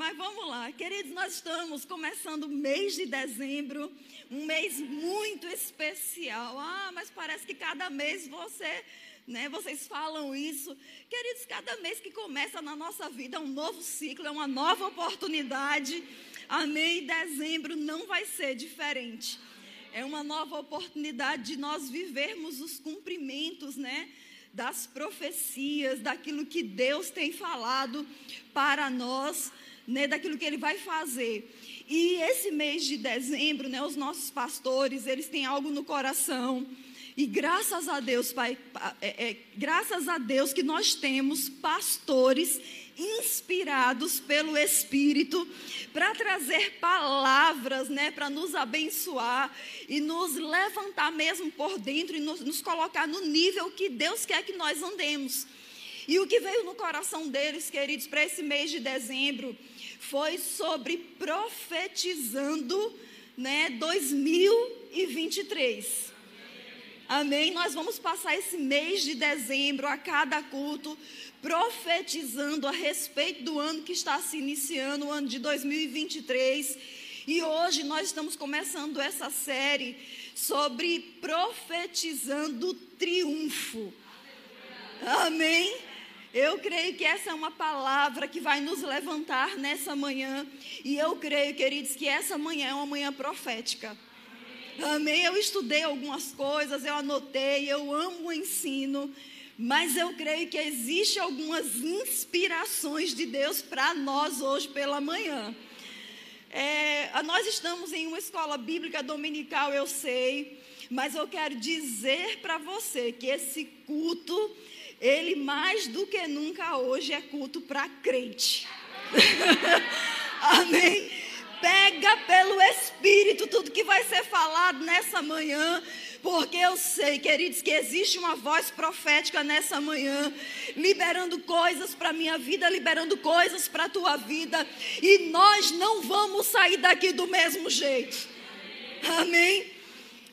Mas vamos lá, queridos, nós estamos começando o mês de dezembro, um mês muito especial. Ah, mas parece que cada mês você, né, vocês falam isso. Queridos, cada mês que começa na nossa vida é um novo ciclo, é uma nova oportunidade. Amém? Dezembro não vai ser diferente. É uma nova oportunidade de nós vivermos os cumprimentos, né? Das profecias, daquilo que Deus tem falado para nós né, daquilo que ele vai fazer. E esse mês de dezembro, né, os nossos pastores, eles têm algo no coração. E graças a Deus, Pai, é, é, graças a Deus que nós temos pastores inspirados pelo Espírito para trazer palavras, né, para nos abençoar e nos levantar mesmo por dentro e nos, nos colocar no nível que Deus quer que nós andemos. E o que veio no coração deles, queridos, para esse mês de dezembro, foi sobre profetizando, né, 2023. Amém? Nós vamos passar esse mês de dezembro a cada culto profetizando a respeito do ano que está se iniciando, o ano de 2023. E hoje nós estamos começando essa série sobre profetizando triunfo. Amém? Eu creio que essa é uma palavra que vai nos levantar nessa manhã. E eu creio, queridos, que essa manhã é uma manhã profética. Amém. Eu estudei algumas coisas, eu anotei, eu amo o ensino. Mas eu creio que existe algumas inspirações de Deus para nós hoje pela manhã. É, nós estamos em uma escola bíblica dominical, eu sei, mas eu quero dizer para você que esse culto ele mais do que nunca hoje é culto para crente. Amém? Pega pelo Espírito tudo que vai ser falado nessa manhã. Porque eu sei, queridos, que existe uma voz profética nessa manhã, liberando coisas para a minha vida, liberando coisas para a tua vida, e nós não vamos sair daqui do mesmo jeito. Amém?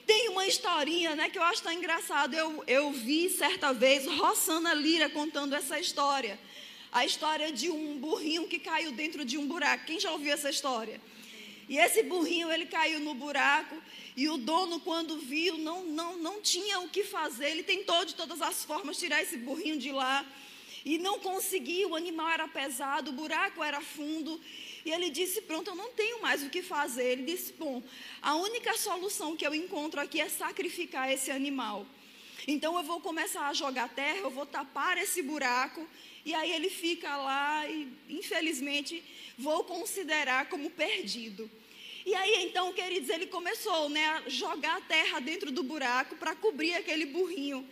Tem uma historinha, né, que eu acho tão engraçado. Eu, eu vi certa vez Rossana Lira contando essa história. A história de um burrinho que caiu dentro de um buraco. Quem já ouviu essa história? E esse burrinho, ele caiu no buraco e o dono, quando viu, não, não, não tinha o que fazer. Ele tentou de todas as formas tirar esse burrinho de lá e não conseguiu. O animal era pesado, o buraco era fundo e ele disse: Pronto, eu não tenho mais o que fazer. Ele disse: Bom, a única solução que eu encontro aqui é sacrificar esse animal. Então eu vou começar a jogar terra, eu vou tapar esse buraco. E aí ele fica lá e, infelizmente, vou considerar como perdido. E aí, então, queridos, ele começou né, a jogar terra dentro do buraco para cobrir aquele burrinho.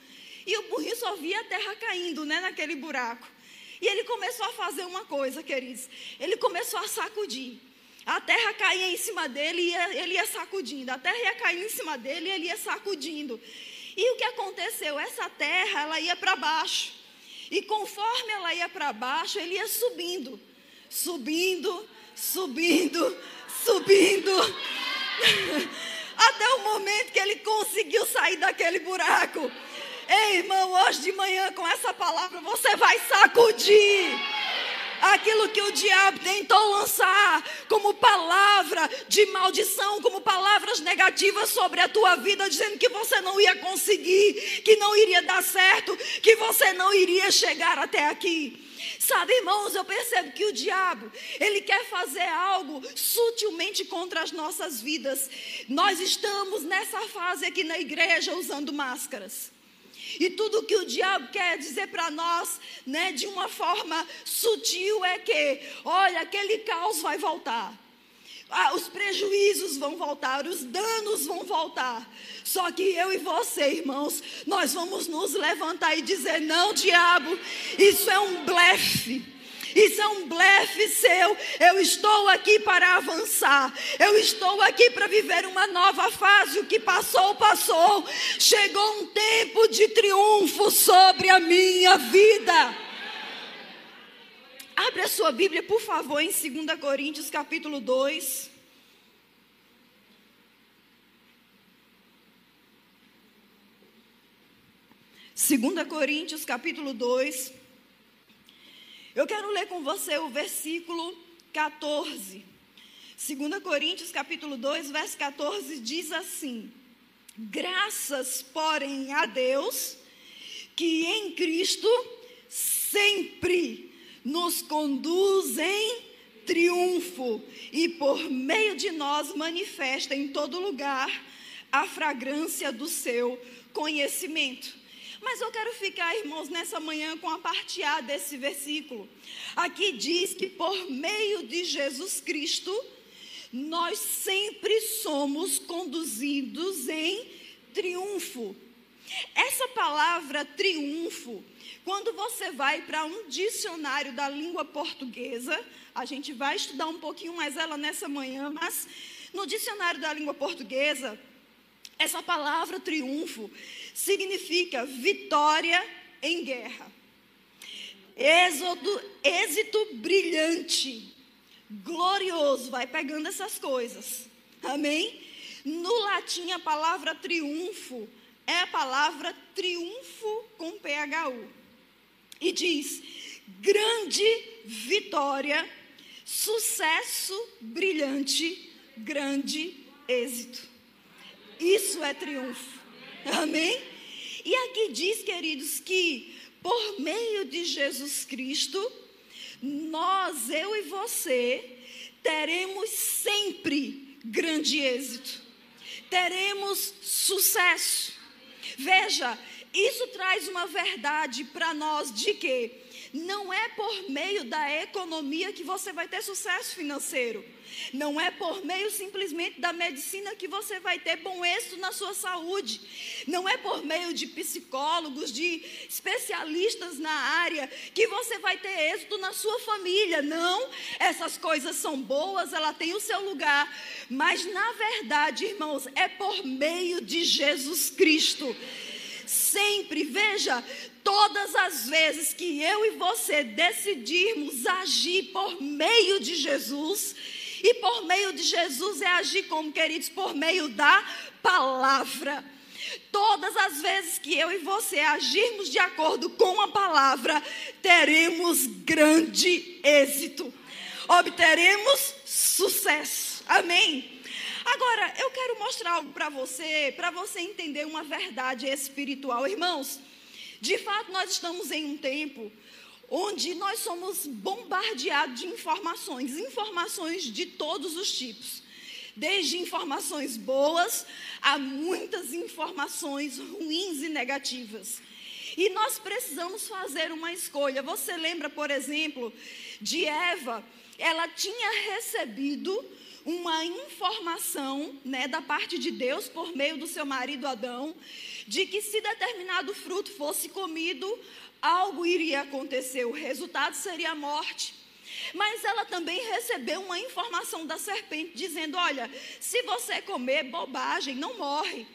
E o burrinho só via a terra caindo né, naquele buraco. E ele começou a fazer uma coisa, queridos. Ele começou a sacudir. A terra caía em cima dele e ele ia sacudindo. A terra ia cair em cima dele e ele ia sacudindo. E o que aconteceu? Essa terra, ela ia para baixo. E conforme ela ia para baixo, ele ia subindo. Subindo, subindo, subindo. Até o momento que ele conseguiu sair daquele buraco. Ei, irmão, hoje de manhã com essa palavra você vai sacudir aquilo que o diabo tentou lançar como palavra de maldição, como palavras negativas sobre a tua vida, dizendo que você não ia conseguir, que não iria dar certo, que você não iria chegar até aqui. Sabe, irmãos, eu percebo que o diabo, ele quer fazer algo sutilmente contra as nossas vidas. Nós estamos nessa fase aqui na igreja usando máscaras. E tudo que o diabo quer dizer para nós, né, de uma forma sutil, é que, olha, aquele caos vai voltar. Ah, os prejuízos vão voltar, os danos vão voltar. Só que eu e você, irmãos, nós vamos nos levantar e dizer: não, diabo, isso é um blefe. Isso é um blefe seu. Eu estou aqui para avançar. Eu estou aqui para viver uma nova fase. O que passou, passou. Chegou um tempo de triunfo sobre a minha vida. Abre a sua Bíblia, por favor, em 2 Coríntios, capítulo 2. Segunda Coríntios, capítulo 2. Eu quero ler com você o versículo 14. 2 Coríntios capítulo 2, verso 14 diz assim: Graças, porém, a Deus, que em Cristo sempre nos conduz em triunfo e por meio de nós manifesta em todo lugar a fragrância do seu conhecimento. Mas eu quero ficar, irmãos, nessa manhã com a parte A desse versículo. Aqui diz que por meio de Jesus Cristo, nós sempre somos conduzidos em triunfo. Essa palavra triunfo, quando você vai para um dicionário da língua portuguesa, a gente vai estudar um pouquinho mais ela nessa manhã, mas no dicionário da língua portuguesa, essa palavra triunfo significa vitória em guerra. Êxodo, êxito brilhante, glorioso, vai pegando essas coisas. Amém? No latim, a palavra triunfo é a palavra triunfo com PHU. E diz: grande vitória, sucesso brilhante, grande êxito. Isso é triunfo. Amém? E aqui diz, queridos, que por meio de Jesus Cristo, nós, eu e você, teremos sempre grande êxito, teremos sucesso. Veja, isso traz uma verdade para nós de que não é por meio da economia que você vai ter sucesso financeiro. Não é por meio simplesmente da medicina que você vai ter bom êxito na sua saúde. Não é por meio de psicólogos, de especialistas na área que você vai ter êxito na sua família. Não, essas coisas são boas, ela tem o seu lugar, mas na verdade, irmãos, é por meio de Jesus Cristo. Sempre, veja, todas as vezes que eu e você decidirmos agir por meio de Jesus, e por meio de Jesus é agir como, queridos, por meio da palavra. Todas as vezes que eu e você agirmos de acordo com a palavra, teremos grande êxito, obteremos sucesso. Amém? Agora, eu quero mostrar algo para você, para você entender uma verdade espiritual. Irmãos, de fato, nós estamos em um tempo onde nós somos bombardeados de informações, informações de todos os tipos. Desde informações boas a muitas informações ruins e negativas. E nós precisamos fazer uma escolha. Você lembra, por exemplo, de Eva? Ela tinha recebido uma informação, né, da parte de Deus por meio do seu marido Adão, de que se determinado fruto fosse comido, algo iria acontecer, o resultado seria a morte. Mas ela também recebeu uma informação da serpente dizendo: Olha, se você comer bobagem, não morre.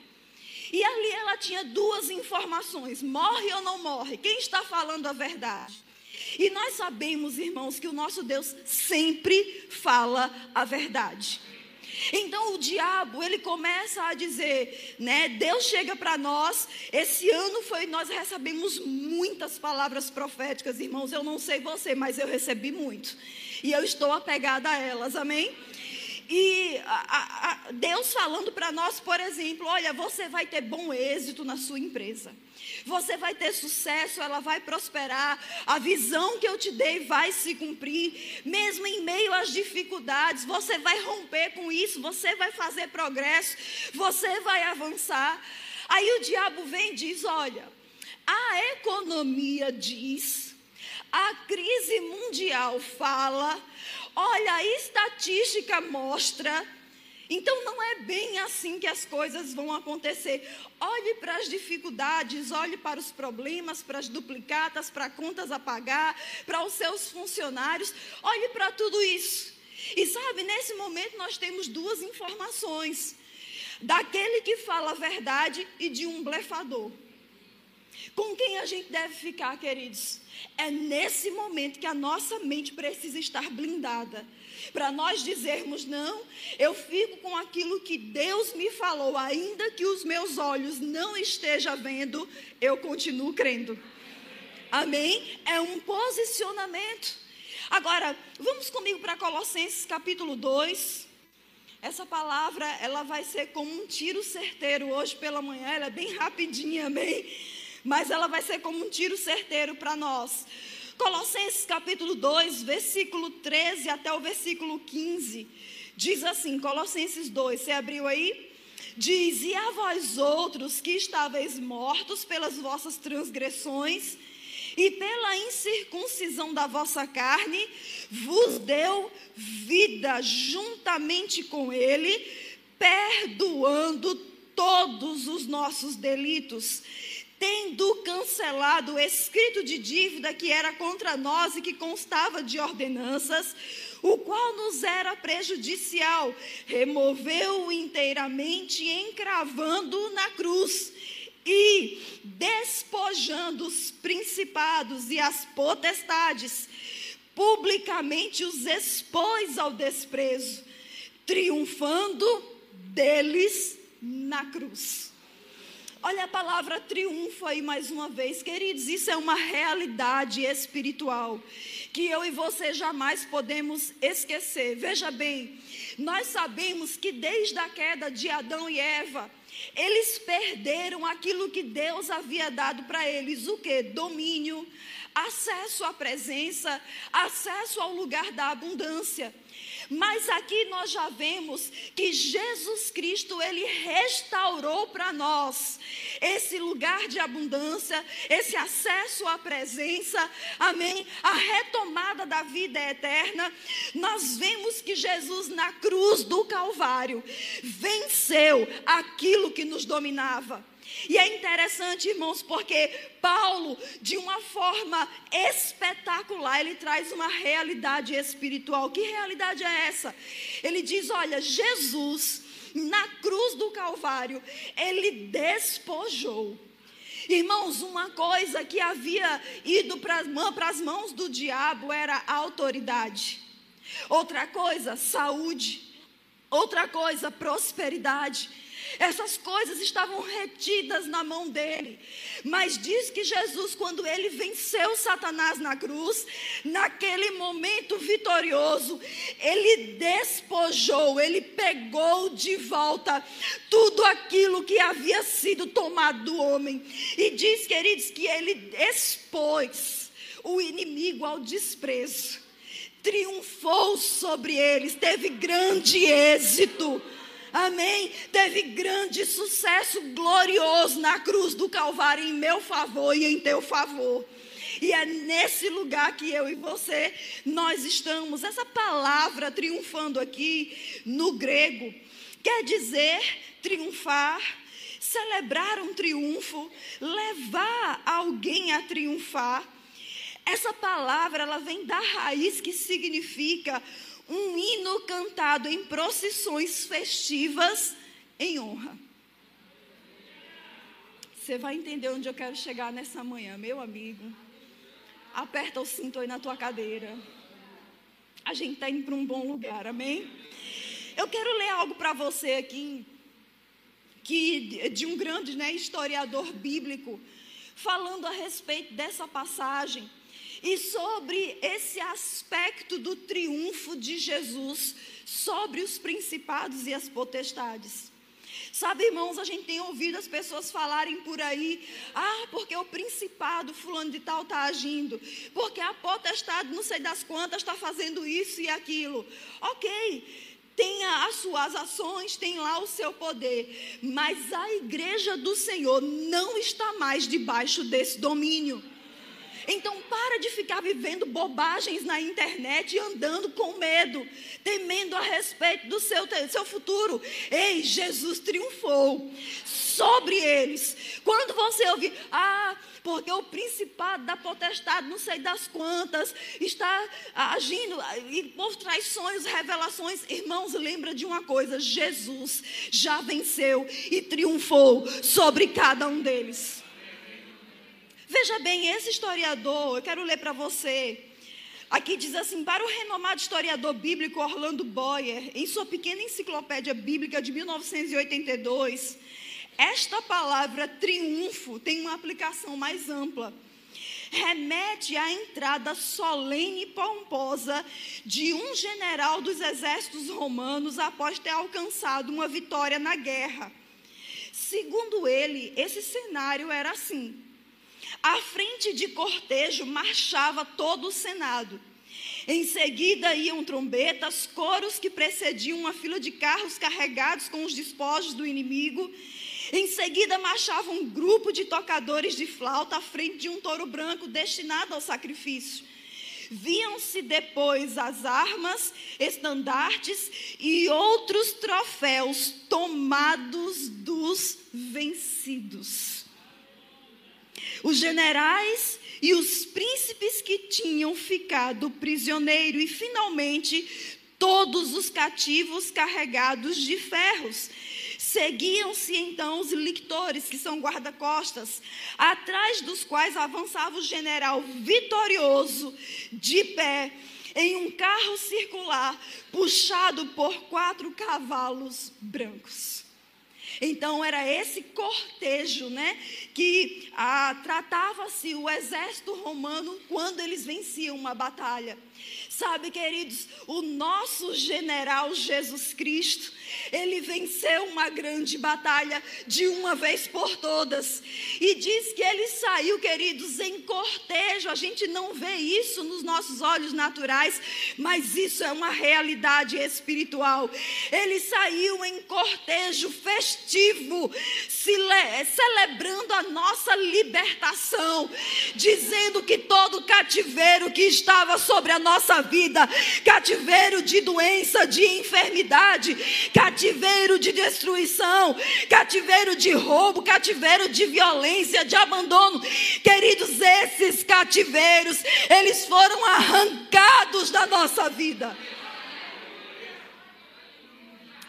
E ali ela tinha duas informações: morre ou não morre? Quem está falando a verdade? E nós sabemos, irmãos, que o nosso Deus sempre fala a verdade. Então o diabo, ele começa a dizer, né? Deus chega para nós. Esse ano foi nós recebemos muitas palavras proféticas, irmãos. Eu não sei você, mas eu recebi muito. E eu estou apegada a elas. Amém? E a, a, Deus falando para nós, por exemplo, olha, você vai ter bom êxito na sua empresa. Você vai ter sucesso, ela vai prosperar. A visão que eu te dei vai se cumprir, mesmo em meio às dificuldades. Você vai romper com isso, você vai fazer progresso, você vai avançar. Aí o diabo vem e diz: Olha, a economia diz, a crise mundial fala, Olha, a estatística mostra. Então não é bem assim que as coisas vão acontecer. Olhe para as dificuldades, olhe para os problemas, para as duplicatas, para contas a pagar, para os seus funcionários. Olhe para tudo isso. E sabe, nesse momento nós temos duas informações: daquele que fala a verdade e de um blefador. Com quem a gente deve ficar, queridos? É nesse momento que a nossa mente precisa estar blindada. Para nós dizermos, não, eu fico com aquilo que Deus me falou, ainda que os meus olhos não estejam vendo, eu continuo crendo. Amém? É um posicionamento. Agora, vamos comigo para Colossenses capítulo 2. Essa palavra, ela vai ser como um tiro certeiro hoje pela manhã, ela é bem rapidinha, amém? Mas ela vai ser como um tiro certeiro para nós. Colossenses capítulo 2, versículo 13 até o versículo 15. Diz assim, Colossenses 2, você abriu aí? Diz: E a vós outros que estáveis mortos pelas vossas transgressões e pela incircuncisão da vossa carne, vos deu vida juntamente com Ele, perdoando todos os nossos delitos, tendo cancelado o escrito de dívida que era contra nós e que constava de ordenanças, o qual nos era prejudicial, removeu-o inteiramente, encravando na cruz e despojando os principados e as potestades, publicamente os expôs ao desprezo, triunfando deles na cruz. Olha a palavra triunfo aí mais uma vez, queridos, isso é uma realidade espiritual que eu e você jamais podemos esquecer. Veja bem, nós sabemos que desde a queda de Adão e Eva, eles perderam aquilo que Deus havia dado para eles, o que? Domínio, acesso à presença, acesso ao lugar da abundância. Mas aqui nós já vemos que Jesus Cristo, ele restaurou para nós esse lugar de abundância, esse acesso à presença, amém? A retomada da vida eterna. Nós vemos que Jesus na cruz do Calvário venceu aquilo que nos dominava. E é interessante, irmãos, porque Paulo, de uma forma espetacular, ele traz uma realidade espiritual. Que realidade é essa? Ele diz: olha, Jesus, na cruz do Calvário, ele despojou. Irmãos, uma coisa que havia ido para as mãos do diabo era autoridade. Outra coisa, saúde. Outra coisa, prosperidade. Essas coisas estavam retidas na mão dele. Mas diz que Jesus, quando ele venceu Satanás na cruz, naquele momento vitorioso, ele despojou, ele pegou de volta tudo aquilo que havia sido tomado do homem. E diz, queridos, que ele expôs o inimigo ao desprezo. Triunfou sobre eles, teve grande êxito amém, teve grande sucesso glorioso na cruz do Calvário em meu favor e em teu favor. E é nesse lugar que eu e você nós estamos. Essa palavra triunfando aqui no grego quer dizer triunfar, celebrar um triunfo, levar alguém a triunfar. Essa palavra ela vem da raiz que significa um hino cantado em procissões festivas em honra. Você vai entender onde eu quero chegar nessa manhã, meu amigo. Aperta o cinto aí na tua cadeira. A gente está indo para um bom lugar, amém? Eu quero ler algo para você aqui, que de um grande né, historiador bíblico, falando a respeito dessa passagem e sobre esse aspecto do triunfo de Jesus sobre os principados e as potestades. Sabe, irmãos, a gente tem ouvido as pessoas falarem por aí, ah, porque o principado fulano de tal está agindo, porque a potestade não sei das quantas está fazendo isso e aquilo. Ok, tem as suas ações, tem lá o seu poder, mas a igreja do Senhor não está mais debaixo desse domínio. Então para de ficar vivendo bobagens na internet e andando com medo, temendo a respeito do seu, seu futuro. Ei, Jesus triunfou sobre eles. Quando você ouvir, ah, porque o principado da potestade, não sei das quantas, está agindo e por traições, revelações. Irmãos, lembra de uma coisa: Jesus já venceu e triunfou sobre cada um deles. Veja bem, esse historiador, eu quero ler para você. Aqui diz assim: para o renomado historiador bíblico Orlando Boyer, em sua pequena enciclopédia bíblica de 1982, esta palavra triunfo tem uma aplicação mais ampla. remete à entrada solene e pomposa de um general dos exércitos romanos após ter alcançado uma vitória na guerra. Segundo ele, esse cenário era assim: à frente de cortejo marchava todo o Senado. Em seguida iam trombetas, coros que precediam uma fila de carros carregados com os despojos do inimigo. Em seguida marchava um grupo de tocadores de flauta à frente de um touro branco destinado ao sacrifício. Viam-se depois as armas, estandartes e outros troféus tomados dos vencidos. Os generais e os príncipes que tinham ficado prisioneiro e finalmente todos os cativos carregados de ferros. Seguiam-se então os lictores, que são guarda-costas, atrás dos quais avançava o general vitorioso, de pé, em um carro circular, puxado por quatro cavalos brancos. Então era esse cortejo, né, que ah, tratava-se o exército romano quando eles venciam uma batalha. Sabe, queridos, o nosso general Jesus Cristo, ele venceu uma grande batalha de uma vez por todas. E diz que ele saiu, queridos, em cortejo. A gente não vê isso nos nossos olhos naturais, mas isso é uma realidade espiritual. Ele saiu em cortejo festivo, celebrando a nossa libertação, dizendo que todo cativeiro que estava sobre a nossa vida, cativeiro de doença, de enfermidade, cativeiro de destruição, cativeiro de roubo, cativeiro de violência, de abandono. Queridos, esses cativeiros, eles foram arrancados da nossa vida.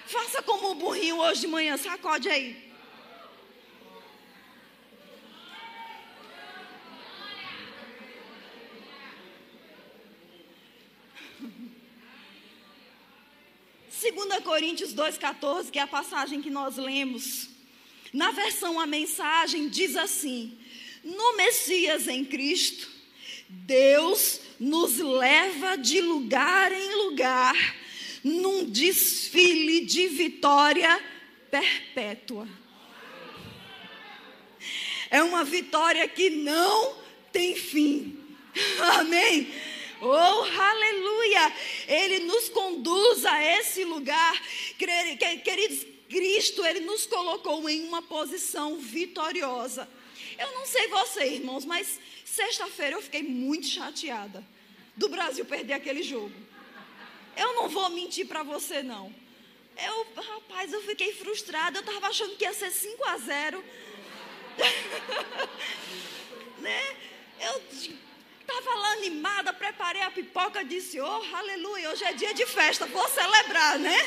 Faça como o burrinho hoje de manhã, sacode aí. Segunda Coríntios 2,14, que é a passagem que nós lemos. Na versão a mensagem diz assim: No Messias em Cristo, Deus nos leva de lugar em lugar num desfile de vitória perpétua. É uma vitória que não tem fim. Amém? Oh, aleluia! Ele nos conduz a esse lugar. Queridos, Cristo, Ele nos colocou em uma posição vitoriosa. Eu não sei você, irmãos, mas sexta-feira eu fiquei muito chateada do Brasil perder aquele jogo. Eu não vou mentir para você, não. Eu, rapaz, eu fiquei frustrada. Eu estava achando que ia ser 5 a 0. né? Eu estava lá animada, preparei a pipoca, disse: Oh, aleluia, hoje é dia de festa, vou celebrar, né?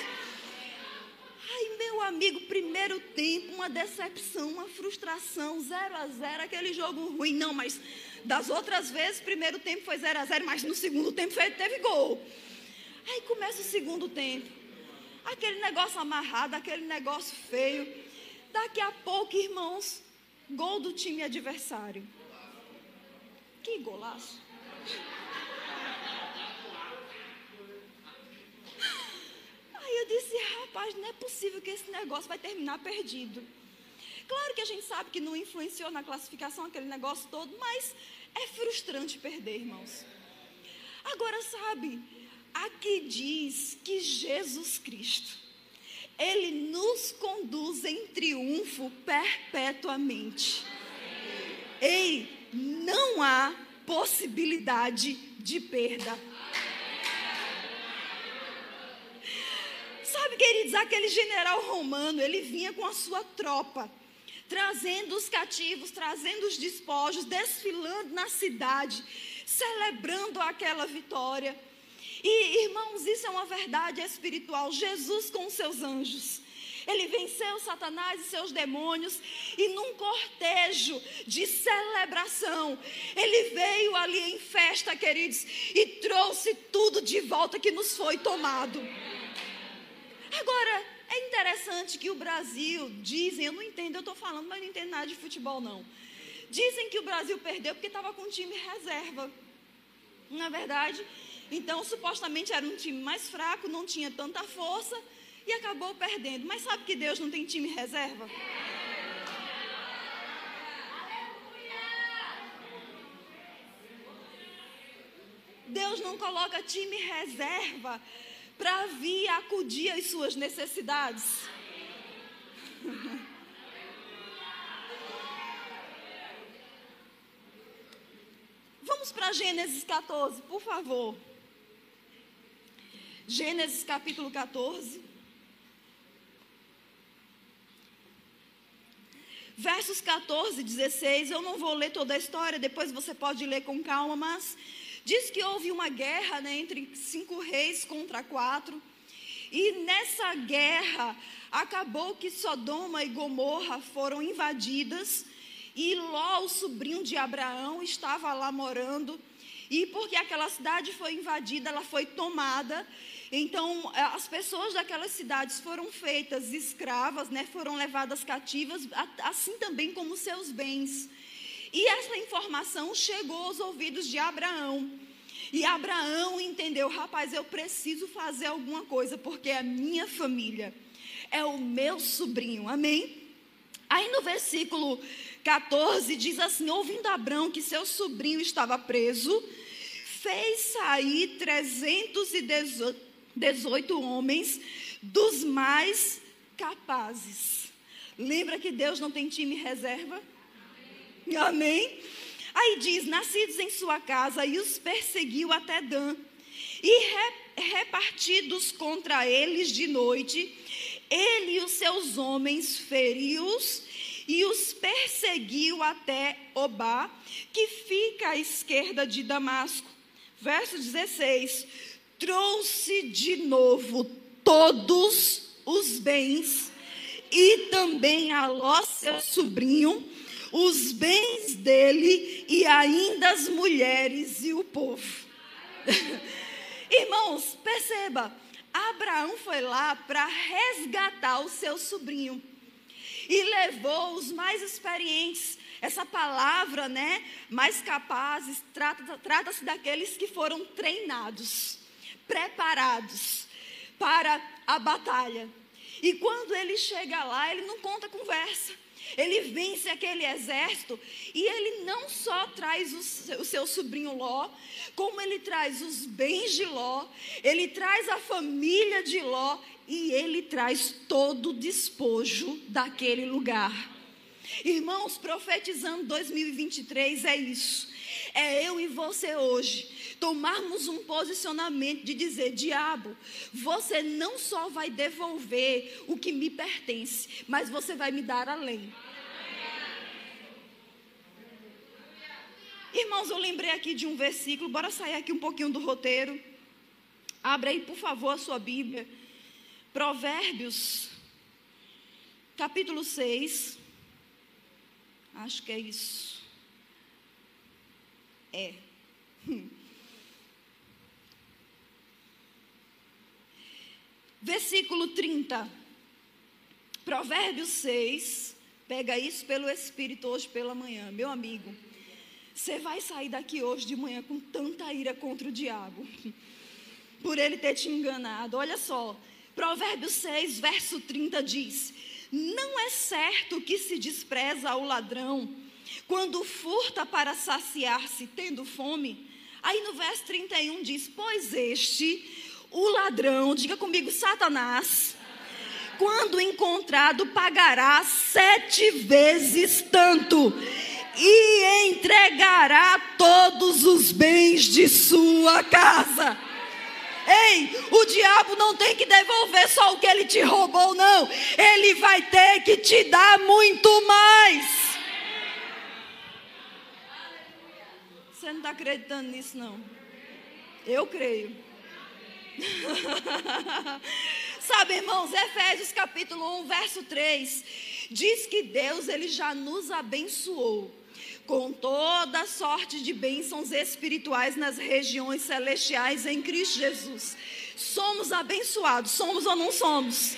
Ai, meu amigo, primeiro tempo, uma decepção, uma frustração, 0 a 0 aquele jogo ruim. Não, mas das outras vezes, primeiro tempo foi 0 a 0 mas no segundo tempo teve gol. Aí começa o segundo tempo. Aquele negócio amarrado, aquele negócio feio. Daqui a pouco, irmãos, gol do time adversário. Que golaço. Aí eu disse, rapaz, não é possível que esse negócio vai terminar perdido. Claro que a gente sabe que não influenciou na classificação aquele negócio todo, mas é frustrante perder, irmãos. Agora, sabe, aqui diz que Jesus Cristo, Ele nos conduz em triunfo perpetuamente. Ei, não há possibilidade de perda. Sabe, queridos, aquele general romano, ele vinha com a sua tropa, trazendo os cativos, trazendo os despojos, desfilando na cidade, celebrando aquela vitória. E, irmãos, isso é uma verdade espiritual. Jesus com seus anjos ele venceu Satanás e seus demônios, e num cortejo de celebração, ele veio ali em festa, queridos, e trouxe tudo de volta que nos foi tomado. Agora, é interessante que o Brasil, dizem, eu não entendo, eu estou falando, mas não entendo nada de futebol, não. Dizem que o Brasil perdeu porque estava com um time reserva. Na é verdade, então supostamente era um time mais fraco, não tinha tanta força e acabou perdendo. Mas sabe que Deus não tem time reserva? Deus não coloca time reserva para vir acudir às suas necessidades. Vamos para Gênesis 14, por favor. Gênesis capítulo 14. Versos 14 e 16, eu não vou ler toda a história, depois você pode ler com calma, mas diz que houve uma guerra né, entre cinco reis contra quatro. E nessa guerra acabou que Sodoma e Gomorra foram invadidas e Ló, o sobrinho de Abraão, estava lá morando. E porque aquela cidade foi invadida, ela foi tomada. Então, as pessoas daquelas cidades foram feitas escravas, né? Foram levadas cativas, assim também como seus bens. E essa informação chegou aos ouvidos de Abraão. E Abraão entendeu, rapaz, eu preciso fazer alguma coisa, porque é a minha família, é o meu sobrinho, amém? Aí no versículo 14 diz assim: ouvindo Abraão que seu sobrinho estava preso, fez sair 318 homens dos mais capazes. Lembra que Deus não tem time reserva? Amém? Aí diz: nascidos em sua casa, e os perseguiu até Dan. E re, repartidos contra eles de noite, ele e os seus homens feriu-os e os perseguiu até Obá, que fica à esquerda de Damasco. Verso 16: trouxe de novo todos os bens e também a Ló, seu sobrinho, os bens dele e ainda as mulheres e o povo. Irmãos, perceba, Abraão foi lá para resgatar o seu sobrinho e levou os mais experientes. Essa palavra, né, mais capazes, trata-se trata daqueles que foram treinados, preparados para a batalha. E quando ele chega lá, ele não conta conversa. Ele vence aquele exército e ele não só traz o seu sobrinho Ló, como ele traz os bens de Ló, ele traz a família de Ló e ele traz todo o despojo daquele lugar. Irmãos, profetizando 2023 é isso. É eu e você hoje tomarmos um posicionamento de dizer: diabo, você não só vai devolver o que me pertence, mas você vai me dar além. Irmãos, eu lembrei aqui de um versículo, bora sair aqui um pouquinho do roteiro. Abra aí, por favor, a sua Bíblia. Provérbios, capítulo 6. Acho que é isso. É. Versículo 30. Provérbios 6. Pega isso pelo Espírito hoje pela manhã, meu amigo. Você vai sair daqui hoje de manhã com tanta ira contra o diabo, por ele ter te enganado. Olha só, Provérbios 6, verso 30 diz: Não é certo que se despreza o ladrão quando furta para saciar-se tendo fome. Aí no verso 31 diz: Pois este, o ladrão, diga comigo, Satanás, quando encontrado, pagará sete vezes tanto e entregará todos os bens de sua casa. Ei, o diabo não tem que devolver só o que ele te roubou, não. Ele vai ter que te dar muito mais. Você não está acreditando nisso, não? Eu creio. Sabe, irmãos, Efésios capítulo 1, verso 3, diz que Deus ele já nos abençoou com toda sorte de bênçãos espirituais nas regiões celestiais em Cristo Jesus. Somos abençoados, somos ou não somos?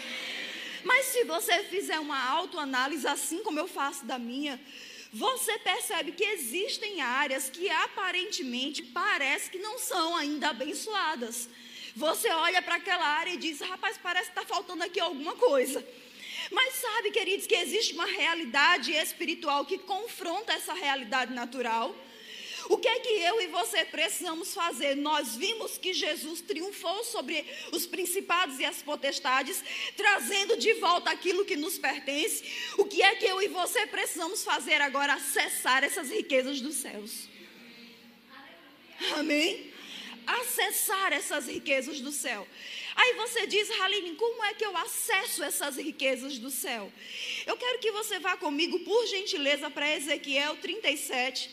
Mas se você fizer uma autoanálise, assim como eu faço da minha, você percebe que existem áreas que aparentemente parece que não são ainda abençoadas. Você olha para aquela área e diz: rapaz, parece que está faltando aqui alguma coisa. Mas sabe, queridos, que existe uma realidade espiritual que confronta essa realidade natural. O que é que eu e você precisamos fazer? Nós vimos que Jesus triunfou sobre os principados e as potestades, trazendo de volta aquilo que nos pertence. O que é que eu e você precisamos fazer agora? Acessar essas riquezas dos céus. Amém? Acessar essas riquezas do céu. Aí você diz, Haline, como é que eu acesso essas riquezas do céu? Eu quero que você vá comigo, por gentileza, para Ezequiel 37.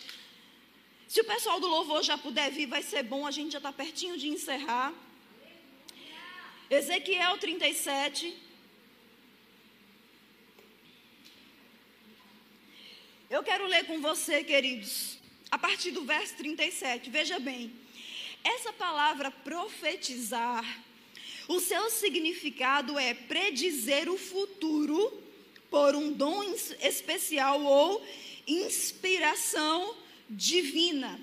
Se o pessoal do louvor já puder vir, vai ser bom, a gente já está pertinho de encerrar. Ezequiel 37. Eu quero ler com você, queridos, a partir do verso 37. Veja bem, essa palavra profetizar, o seu significado é predizer o futuro por um dom especial ou inspiração divina.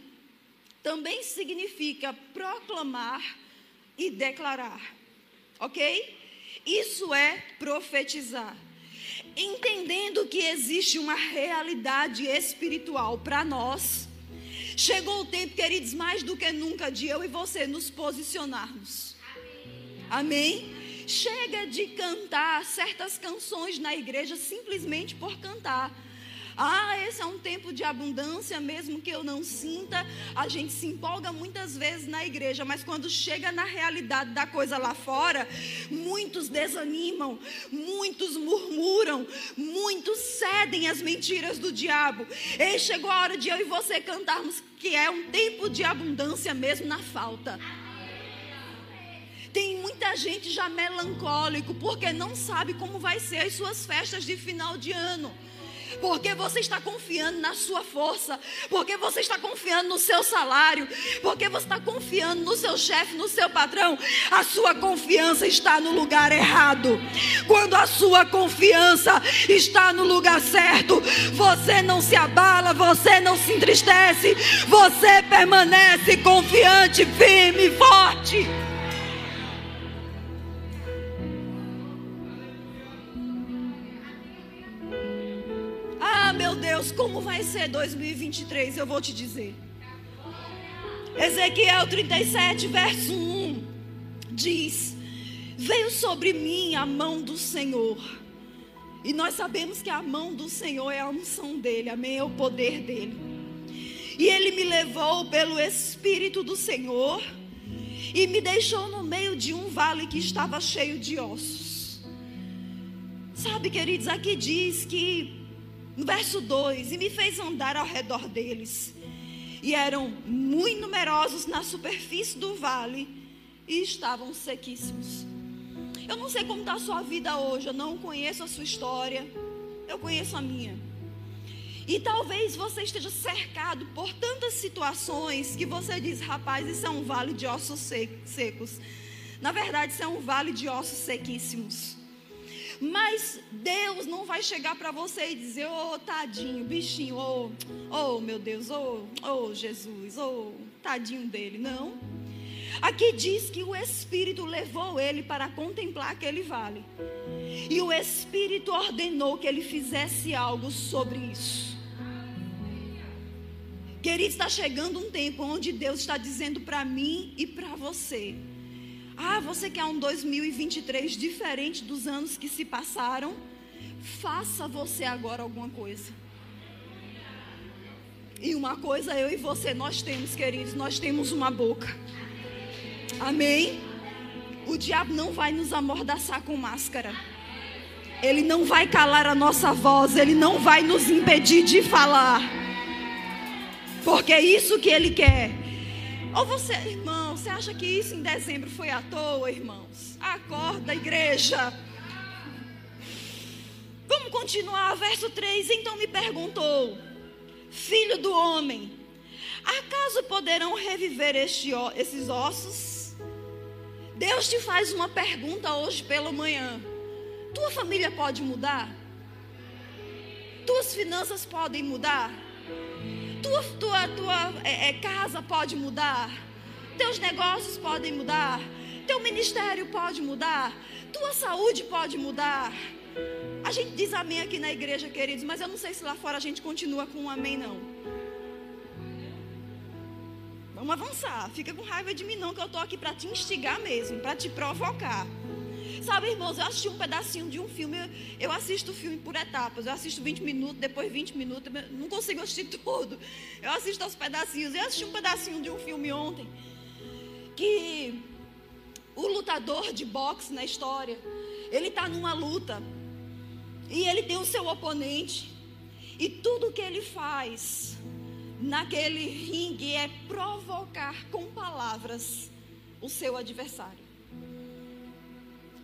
Também significa proclamar e declarar. Ok? Isso é profetizar. Entendendo que existe uma realidade espiritual para nós, chegou o tempo, queridos, mais do que nunca, de eu e você nos posicionarmos. Amém? Chega de cantar certas canções na igreja simplesmente por cantar ah, esse é um tempo de abundância, mesmo que eu não sinta. A gente se empolga muitas vezes na igreja, mas quando chega na realidade da coisa lá fora, muitos desanimam, muitos murmuram, muitos cedem às mentiras do diabo. E chegou a hora de eu e você cantarmos que é um tempo de abundância mesmo na falta. Tem muita gente já melancólico porque não sabe como vai ser as suas festas de final de ano porque você está confiando na sua força, porque você está confiando no seu salário, porque você está confiando no seu chefe, no seu patrão, a sua confiança está no lugar errado. Quando a sua confiança está no lugar certo, você não se abala, você não se entristece, você permanece confiante, firme forte. Deus, como vai ser 2023? Eu vou te dizer. Ezequiel 37, verso 1 diz: Veio sobre mim a mão do Senhor. E nós sabemos que a mão do Senhor é a unção dele, amém? É o poder dele. E ele me levou pelo Espírito do Senhor e me deixou no meio de um vale que estava cheio de ossos. Sabe, queridos, aqui diz que no verso 2: E me fez andar ao redor deles. E eram muito numerosos na superfície do vale e estavam sequíssimos. Eu não sei como está a sua vida hoje, eu não conheço a sua história, eu conheço a minha. E talvez você esteja cercado por tantas situações que você diz, rapaz, isso é um vale de ossos secos. Na verdade, isso é um vale de ossos sequíssimos. Mas Deus não vai chegar para você e dizer: "Oh, tadinho, bichinho, oh, oh meu Deus, oh, oh Jesus, oh, tadinho dele". Não. Aqui diz que o Espírito levou ele para contemplar aquele vale. E o Espírito ordenou que ele fizesse algo sobre isso. Querido, está chegando um tempo onde Deus está dizendo para mim e para você: ah, você quer um 2023 diferente dos anos que se passaram? Faça você agora alguma coisa. E uma coisa eu e você nós temos, queridos, nós temos uma boca. Amém? O diabo não vai nos amordaçar com máscara. Ele não vai calar a nossa voz, ele não vai nos impedir de falar. Porque é isso que ele quer. Ou você, irmão, você acha que isso em dezembro foi à toa, irmãos? Acorda, igreja. Vamos continuar, verso 3. Então me perguntou, filho do homem, acaso poderão reviver este, esses ossos? Deus te faz uma pergunta hoje pela manhã. Tua família pode mudar? Tuas finanças podem mudar? Tua, tua, tua é, é, casa pode mudar? Teus negócios podem mudar? Teu ministério pode mudar? Tua saúde pode mudar? A gente diz amém aqui na igreja, queridos, mas eu não sei se lá fora a gente continua com um amém, não. Vamos avançar. Fica com raiva de mim, não, que eu estou aqui para te instigar mesmo, para te provocar. Sabe, irmãos, eu assisti um pedacinho de um filme. Eu assisto o filme por etapas. Eu assisto 20 minutos, depois 20 minutos. Não consigo assistir tudo. Eu assisto aos pedacinhos. Eu assisti um pedacinho de um filme ontem. Que o lutador de boxe na história, ele está numa luta. E ele tem o seu oponente. E tudo que ele faz naquele ringue é provocar com palavras o seu adversário.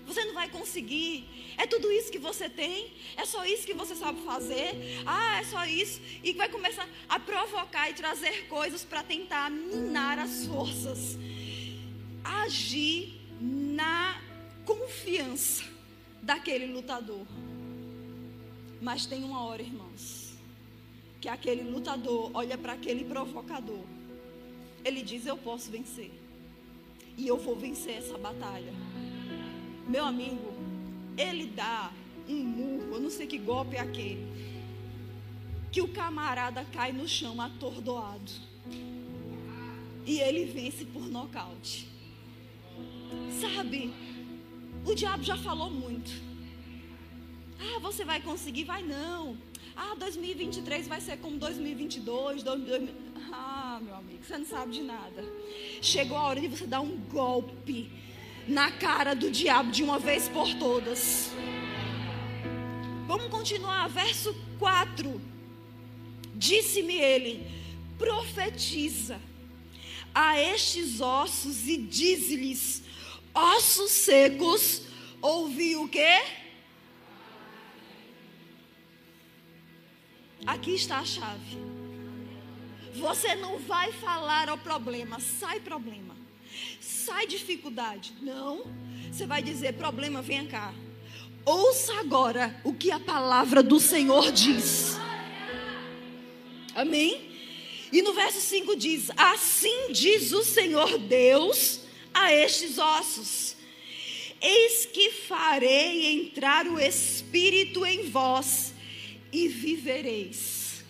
Você não vai conseguir. É tudo isso que você tem? É só isso que você sabe fazer? Ah, é só isso. E vai começar a provocar e trazer coisas para tentar minar as forças. Agir na confiança daquele lutador. Mas tem uma hora, irmãos, que aquele lutador olha para aquele provocador. Ele diz: Eu posso vencer. E eu vou vencer essa batalha. Meu amigo, ele dá um murro, eu não sei que golpe é aquele, que o camarada cai no chão atordoado. E ele vence por nocaute. Sabe, o diabo já falou muito. Ah, você vai conseguir? Vai não. Ah, 2023 vai ser como 2022. 2000... Ah, meu amigo, você não sabe de nada. Chegou a hora de você dar um golpe na cara do diabo de uma vez por todas. Vamos continuar, verso 4. Disse-me ele: profetiza a estes ossos e diz-lhes: ossos secos, ouvi o quê? Aqui está a chave. Você não vai falar ao problema, sai problema sai dificuldade. Não. Você vai dizer: problema, vem cá. Ouça agora o que a palavra do Senhor diz. Amém? E no verso 5 diz: Assim diz o Senhor Deus a estes ossos: Eis que farei entrar o Espírito em vós e vivereis.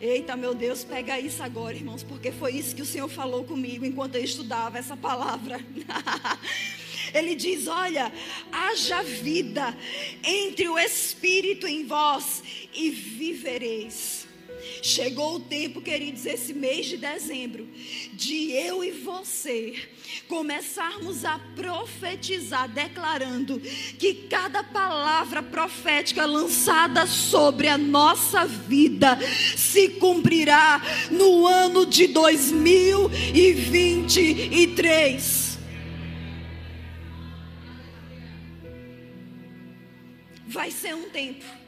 Eita, meu Deus, pega isso agora, irmãos, porque foi isso que o Senhor falou comigo enquanto eu estudava essa palavra. Ele diz: Olha, haja vida entre o Espírito em vós e vivereis. Chegou o tempo, queridos, esse mês de dezembro, de eu e você começarmos a profetizar, declarando que cada palavra profética lançada sobre a nossa vida se cumprirá no ano de 2023. Vai ser um tempo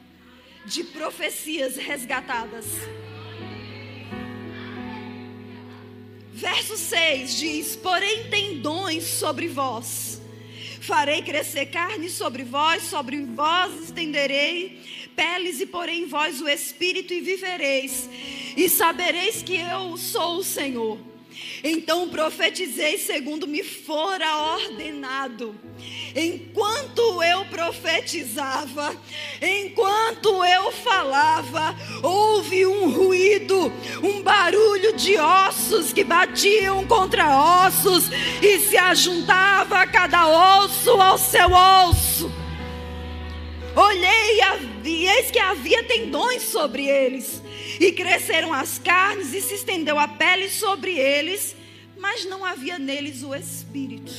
de profecias resgatadas. Verso 6 diz: Porém, tendões sobre vós, farei crescer carne sobre vós, sobre vós estenderei peles, e porém vós o espírito, e vivereis, e sabereis que eu sou o Senhor. Então profetizei segundo me fora ordenado. Enquanto eu profetizava, enquanto eu falava, houve um ruído, um barulho de ossos que batiam contra ossos e se ajuntava cada osso ao seu osso. Olhei e eis que havia tendões sobre eles, e cresceram as carnes, e se estendeu a pele sobre eles, mas não havia neles o espírito.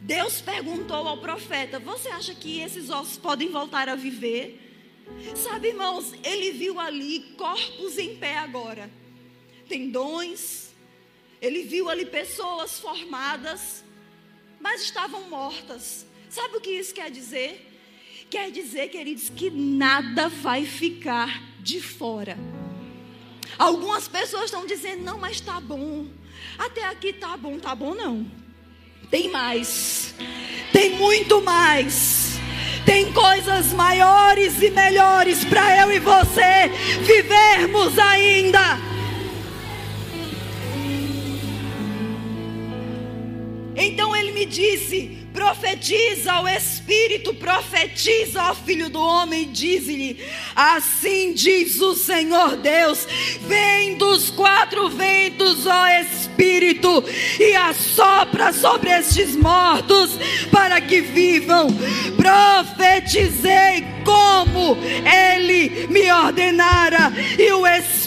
Deus perguntou ao profeta: Você acha que esses ossos podem voltar a viver? Sabe, irmãos, ele viu ali corpos em pé agora, tendões, ele viu ali pessoas formadas, mas estavam mortas. Sabe o que isso quer dizer? Quer dizer, queridos, que nada vai ficar de fora. Algumas pessoas estão dizendo, não, mas tá bom. Até aqui tá bom, tá bom não. Tem mais. Tem muito mais. Tem coisas maiores e melhores para eu e você vivermos ainda. Então ele me disse: Profetiza ao Espírito, profetiza ao Filho do Homem, diz-lhe: Assim diz o Senhor Deus: Vem dos quatro ventos, ó Espírito, e assopra sobre estes mortos, para que vivam. Profetizei como ele me ordenara, e o Espírito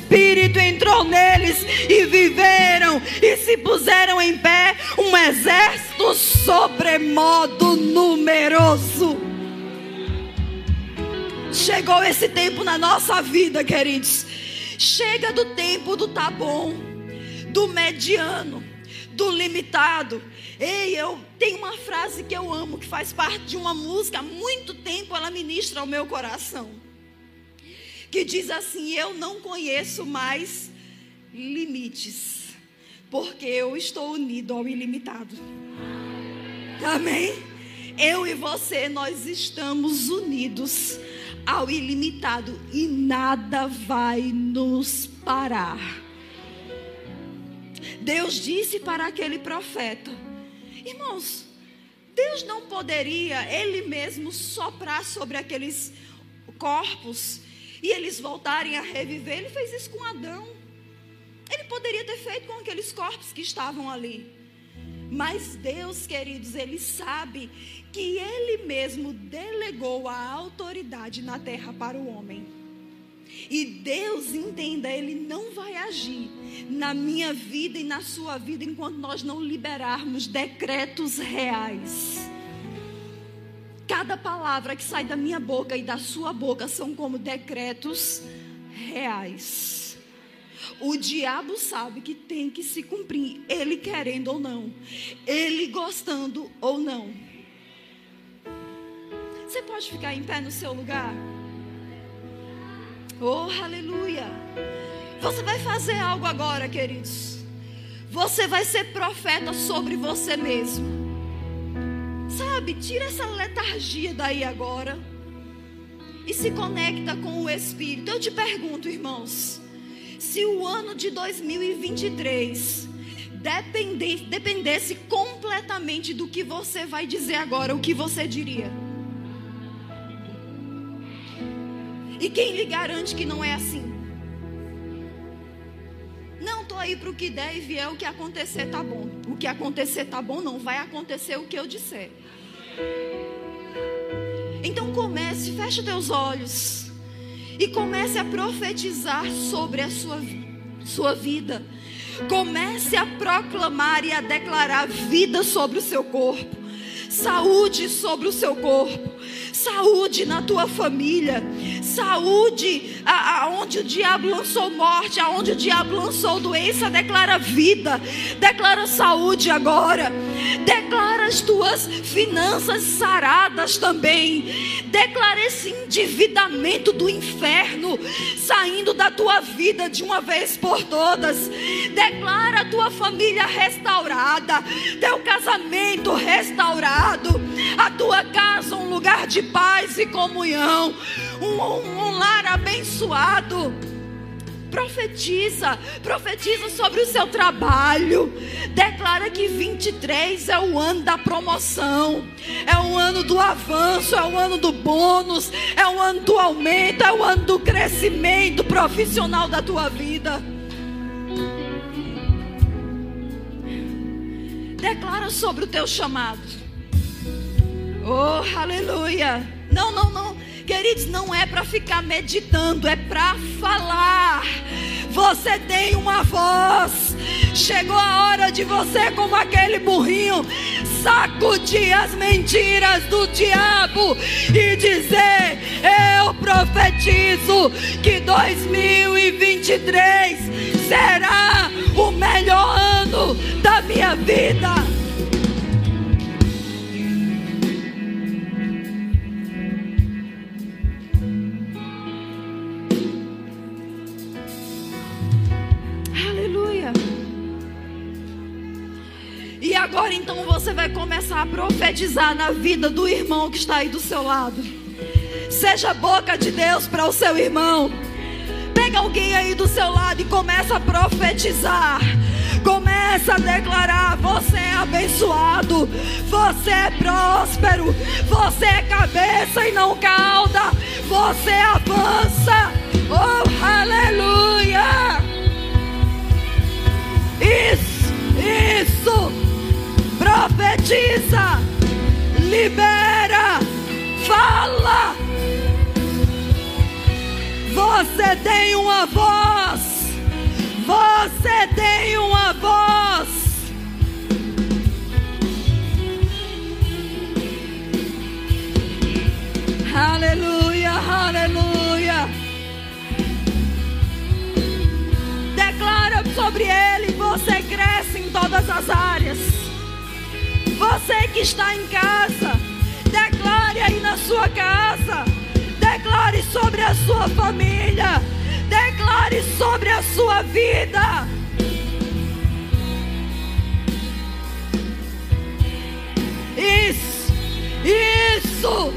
entrou neles, e viveram, e se puseram em pé um exército sobremodo numeroso. Chegou esse tempo na nossa vida, queridos. Chega do tempo do tá bom, do mediano, do limitado. Ei, eu tenho uma frase que eu amo, que faz parte de uma música, há muito tempo ela ministra ao meu coração. Que diz assim: Eu não conheço mais limites, porque eu estou unido ao ilimitado. Amém? Eu e você, nós estamos unidos ao ilimitado e nada vai nos parar. Deus disse para aquele profeta: Irmãos, Deus não poderia Ele mesmo soprar sobre aqueles corpos e eles voltarem a reviver. Ele fez isso com Adão. Ele poderia ter feito com aqueles corpos que estavam ali. Mas Deus, queridos, Ele sabe que Ele mesmo delegou a autoridade na terra para o homem. E Deus, entenda, Ele não vai agir na minha vida e na sua vida enquanto nós não liberarmos decretos reais. Cada palavra que sai da minha boca e da sua boca são como decretos reais. O diabo sabe que tem que se cumprir, ele querendo ou não, ele gostando ou não. Você pode ficar em pé no seu lugar? Oh, aleluia. Você vai fazer algo agora, queridos. Você vai ser profeta sobre você mesmo. Sabe, tira essa letargia daí agora. E se conecta com o Espírito. Eu te pergunto, irmãos. Se o ano de 2023 dependesse, dependesse completamente do que você vai dizer agora, o que você diria? E quem lhe garante que não é assim? Não estou aí para o que der e vier o que acontecer tá bom. O que acontecer tá bom, não vai acontecer o que eu disser. Então comece, feche teus olhos e comece a profetizar sobre a sua, sua vida. Comece a proclamar e a declarar vida sobre o seu corpo, saúde sobre o seu corpo saúde na tua família, saúde aonde o diabo lançou morte, aonde o diabo lançou doença, declara vida, declara saúde agora, declara as tuas finanças saradas também, declara esse endividamento do inferno saindo da tua vida de uma vez por todas, declara a tua família restaurada, teu casamento restaurado, a tua casa um lugar de paz e comunhão, um, um, um lar abençoado. Profetiza, profetiza sobre o seu trabalho. Declara que 23 é o ano da promoção, é o ano do avanço, é o ano do bônus, é o ano do aumento, é o ano do crescimento profissional da tua vida. Declara sobre o teu chamado. Oh, aleluia. Não, não, não. Queridos, não é para ficar meditando, é para falar. Você tem uma voz. Chegou a hora de você, como aquele burrinho, sacudir as mentiras do diabo e dizer: Eu profetizo que 2023 será o melhor ano da minha vida. Vai começar a profetizar na vida do irmão que está aí do seu lado. Seja boca de Deus para o seu irmão. Pega alguém aí do seu lado e começa a profetizar. Começa a declarar: você é abençoado, você é próspero, você é cabeça e não cauda, você avança. Oh, aleluia! Isso, isso, profetiza, libera, fala. Você tem uma voz. Você tem uma voz. Aleluia, aleluia. Declara sobre ele, você cresce em todas as áreas. Você que está em casa, declare aí na sua casa. Declare sobre a sua família declare sobre a sua vida. Isso, isso,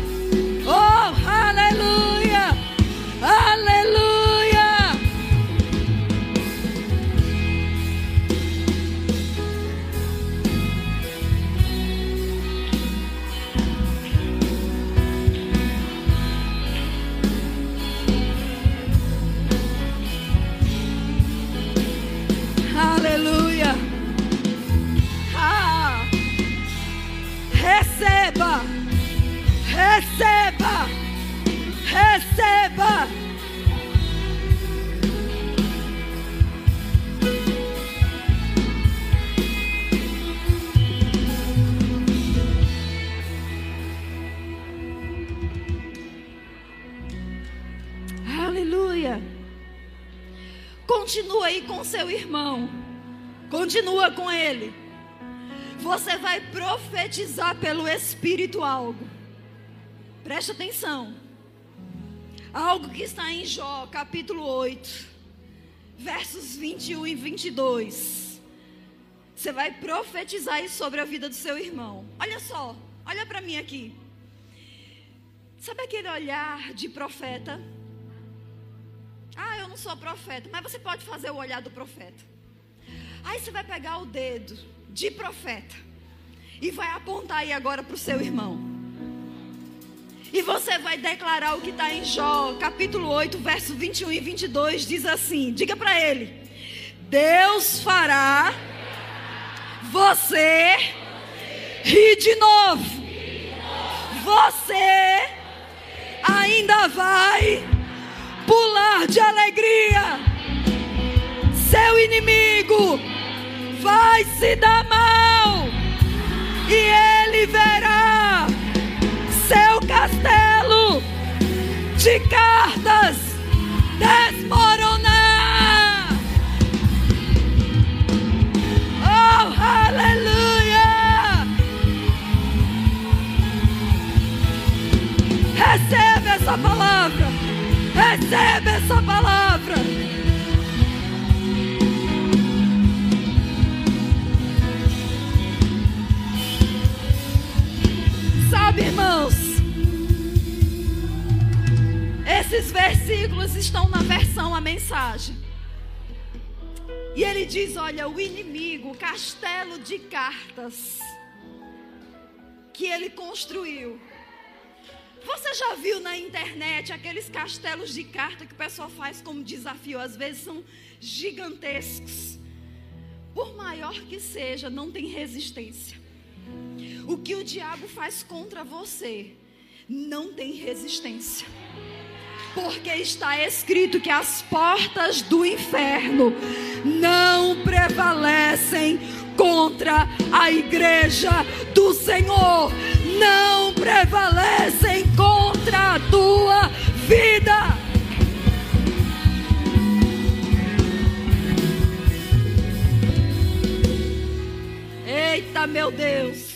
Continua aí com seu irmão. Continua com ele. Você vai profetizar pelo Espírito algo. Preste atenção. Algo que está em Jó, capítulo 8, versos 21 e 22. Você vai profetizar isso sobre a vida do seu irmão. Olha só, olha para mim aqui. Sabe aquele olhar de profeta? Ah, eu não sou profeta, mas você pode fazer o olhar do profeta. Aí você vai pegar o dedo de profeta e vai apontar aí agora para o seu irmão. E você vai declarar o que está em Jó, capítulo 8, verso 21 e 22, diz assim: diga para ele: Deus fará você rir de novo. Você ainda vai pular de alegria. Seu inimigo vai se dar mal e ele verá seu castelo de cartas Olha, o inimigo, o castelo de cartas que ele construiu. Você já viu na internet aqueles castelos de carta que o pessoal faz como desafio? Às vezes são gigantescos. Por maior que seja, não tem resistência. O que o diabo faz contra você não tem resistência. Porque está escrito que as portas do inferno não prevalecem contra a igreja do Senhor. Não prevalecem contra a tua vida. Eita, meu Deus.